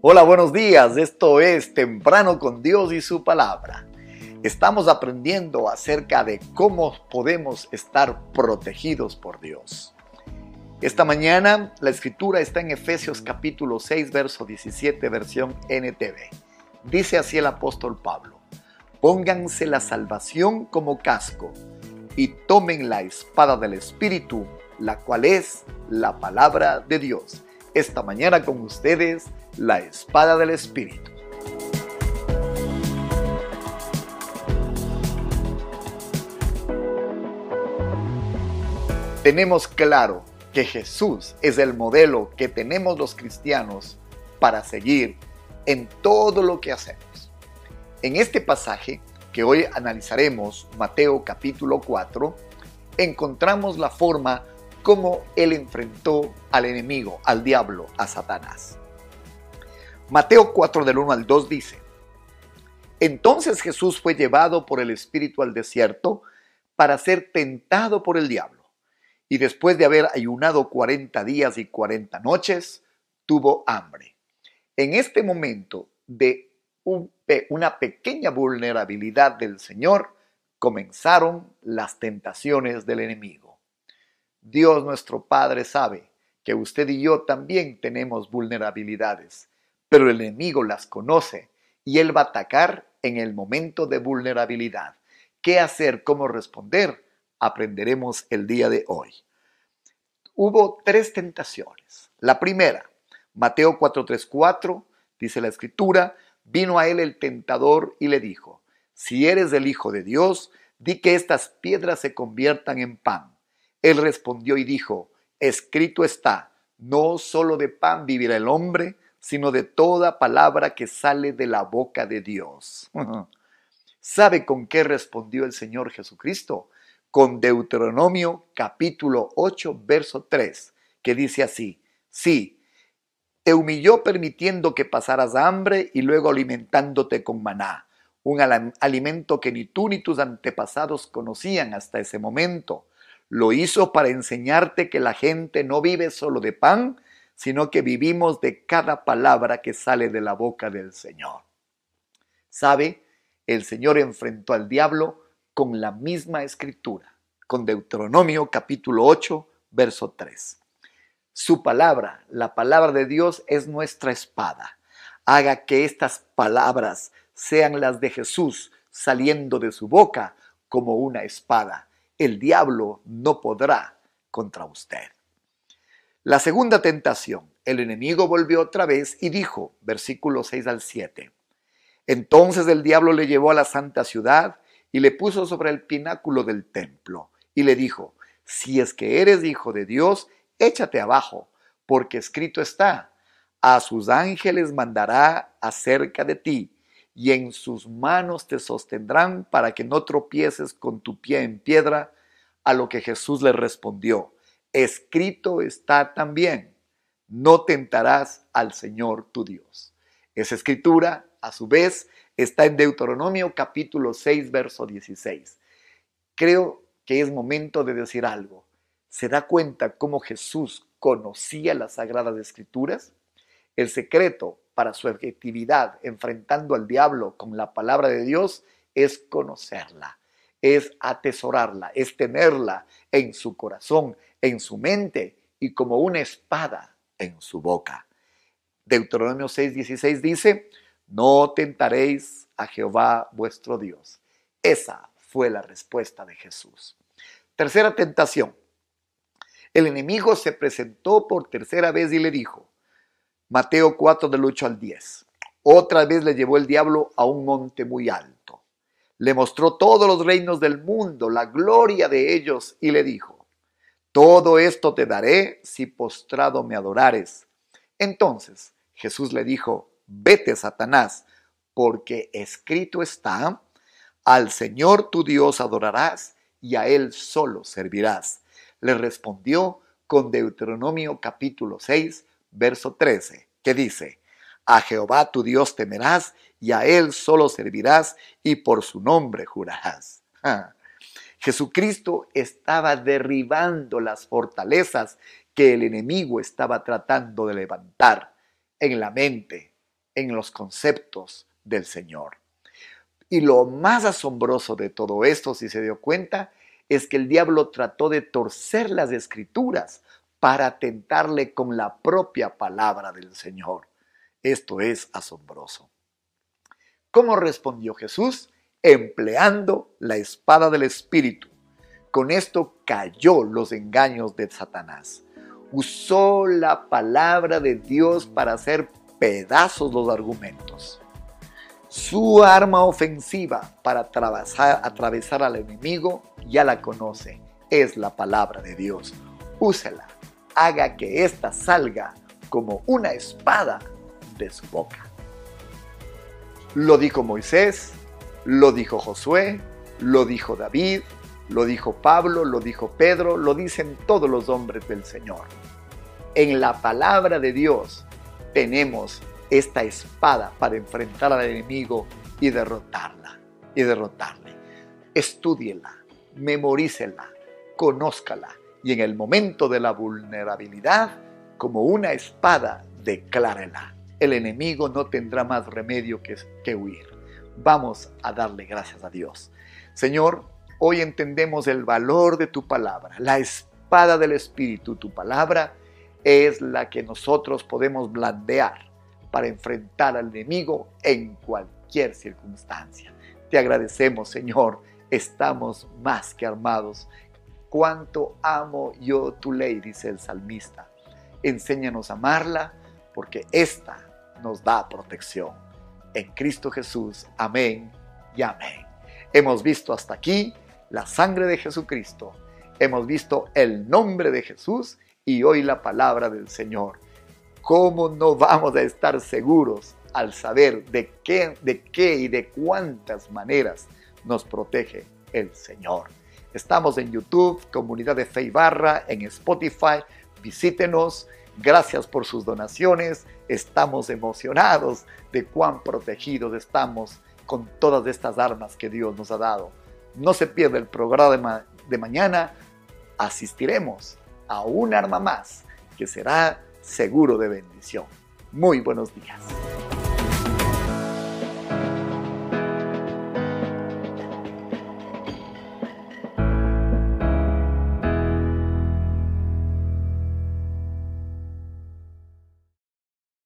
Hola, buenos días. Esto es Temprano con Dios y su palabra. Estamos aprendiendo acerca de cómo podemos estar protegidos por Dios. Esta mañana la escritura está en Efesios capítulo 6, verso 17, versión NTV. Dice así el apóstol Pablo, pónganse la salvación como casco y tomen la espada del Espíritu, la cual es la palabra de Dios. Esta mañana con ustedes, la espada del Espíritu. Tenemos claro que Jesús es el modelo que tenemos los cristianos para seguir en todo lo que hacemos. En este pasaje que hoy analizaremos, Mateo capítulo 4, encontramos la forma como él enfrentó al enemigo, al diablo, a Satanás. Mateo 4 del 1 al 2 dice, Entonces Jesús fue llevado por el Espíritu al desierto para ser tentado por el diablo. Y después de haber ayunado 40 días y 40 noches, tuvo hambre. En este momento de una pequeña vulnerabilidad del Señor, comenzaron las tentaciones del enemigo. Dios nuestro Padre sabe que usted y yo también tenemos vulnerabilidades pero el enemigo las conoce y él va a atacar en el momento de vulnerabilidad. ¿Qué hacer? ¿Cómo responder? Aprenderemos el día de hoy. Hubo tres tentaciones. La primera, Mateo 4:34, dice la escritura, vino a él el tentador y le dijo, si eres el Hijo de Dios, di que estas piedras se conviertan en pan. Él respondió y dijo, escrito está, no solo de pan vivirá el hombre, sino de toda palabra que sale de la boca de Dios. ¿Sabe con qué respondió el Señor Jesucristo? Con Deuteronomio capítulo 8, verso 3, que dice así, sí, te humilló permitiendo que pasaras hambre y luego alimentándote con maná, un alimento que ni tú ni tus antepasados conocían hasta ese momento. Lo hizo para enseñarte que la gente no vive solo de pan, sino que vivimos de cada palabra que sale de la boca del Señor. ¿Sabe? El Señor enfrentó al diablo con la misma escritura, con Deuteronomio capítulo 8, verso 3. Su palabra, la palabra de Dios, es nuestra espada. Haga que estas palabras sean las de Jesús saliendo de su boca como una espada. El diablo no podrá contra usted. La segunda tentación, el enemigo volvió otra vez y dijo, versículo 6 al 7, entonces el diablo le llevó a la santa ciudad y le puso sobre el pináculo del templo y le dijo, si es que eres hijo de Dios, échate abajo, porque escrito está, a sus ángeles mandará acerca de ti, y en sus manos te sostendrán para que no tropieces con tu pie en piedra, a lo que Jesús le respondió, escrito está también, no tentarás al Señor tu Dios. Esa escritura, a su vez, está en Deuteronomio capítulo 6, verso 16. Creo que es momento de decir algo. ¿Se da cuenta cómo Jesús conocía las sagradas escrituras? El secreto para su efectividad enfrentando al diablo con la palabra de Dios es conocerla, es atesorarla, es tenerla en su corazón, en su mente y como una espada en su boca. Deuteronomio 6:16 dice, no tentaréis a Jehová vuestro Dios. Esa fue la respuesta de Jesús. Tercera tentación. El enemigo se presentó por tercera vez y le dijo, Mateo 4 del 8 al 10, otra vez le llevó el diablo a un monte muy alto. Le mostró todos los reinos del mundo, la gloria de ellos, y le dijo, todo esto te daré si postrado me adorares. Entonces Jesús le dijo, vete, Satanás, porque escrito está, al Señor tu Dios adorarás y a Él solo servirás. Le respondió con Deuteronomio capítulo 6, verso 13, que dice, a Jehová tu Dios temerás y a Él solo servirás y por su nombre jurarás. Jesucristo estaba derribando las fortalezas que el enemigo estaba tratando de levantar en la mente, en los conceptos del Señor. Y lo más asombroso de todo esto, si se dio cuenta, es que el diablo trató de torcer las escrituras para tentarle con la propia palabra del Señor. Esto es asombroso. ¿Cómo respondió Jesús? Empleando la espada del Espíritu. Con esto cayó los engaños de Satanás. Usó la palabra de Dios para hacer pedazos los argumentos. Su arma ofensiva para atravesar, atravesar al enemigo ya la conoce, es la palabra de Dios. Úsela, haga que ésta salga como una espada de su boca. Lo dijo Moisés, lo dijo Josué, lo dijo David, lo dijo Pablo, lo dijo Pedro, lo dicen todos los hombres del Señor. En la palabra de Dios tenemos esta espada para enfrentar al enemigo y derrotarla y derrotarle. Estúdiela, memorícela, conózcala y en el momento de la vulnerabilidad, como una espada, declárela. El enemigo no tendrá más remedio que, que huir. Vamos a darle gracias a Dios. Señor, hoy entendemos el valor de tu palabra, la espada del Espíritu, tu palabra es la que nosotros podemos blandear para enfrentar al enemigo en cualquier circunstancia. Te agradecemos, Señor, estamos más que armados. Cuánto amo yo tu ley, dice el salmista. Enséñanos a amarla, porque esta nos da protección. En Cristo Jesús, amén y amén. Hemos visto hasta aquí la sangre de Jesucristo. Hemos visto el nombre de Jesús y hoy la palabra del Señor. ¿Cómo no vamos a estar seguros al saber de qué, de qué y de cuántas maneras nos protege el Señor? Estamos en YouTube, Comunidad de Fe y Barra, en Spotify. Visítenos. Gracias por sus donaciones. Estamos emocionados de cuán protegidos estamos con todas estas armas que Dios nos ha dado. No se pierda el programa de mañana. Asistiremos a un arma más que será seguro de bendición. Muy buenos días.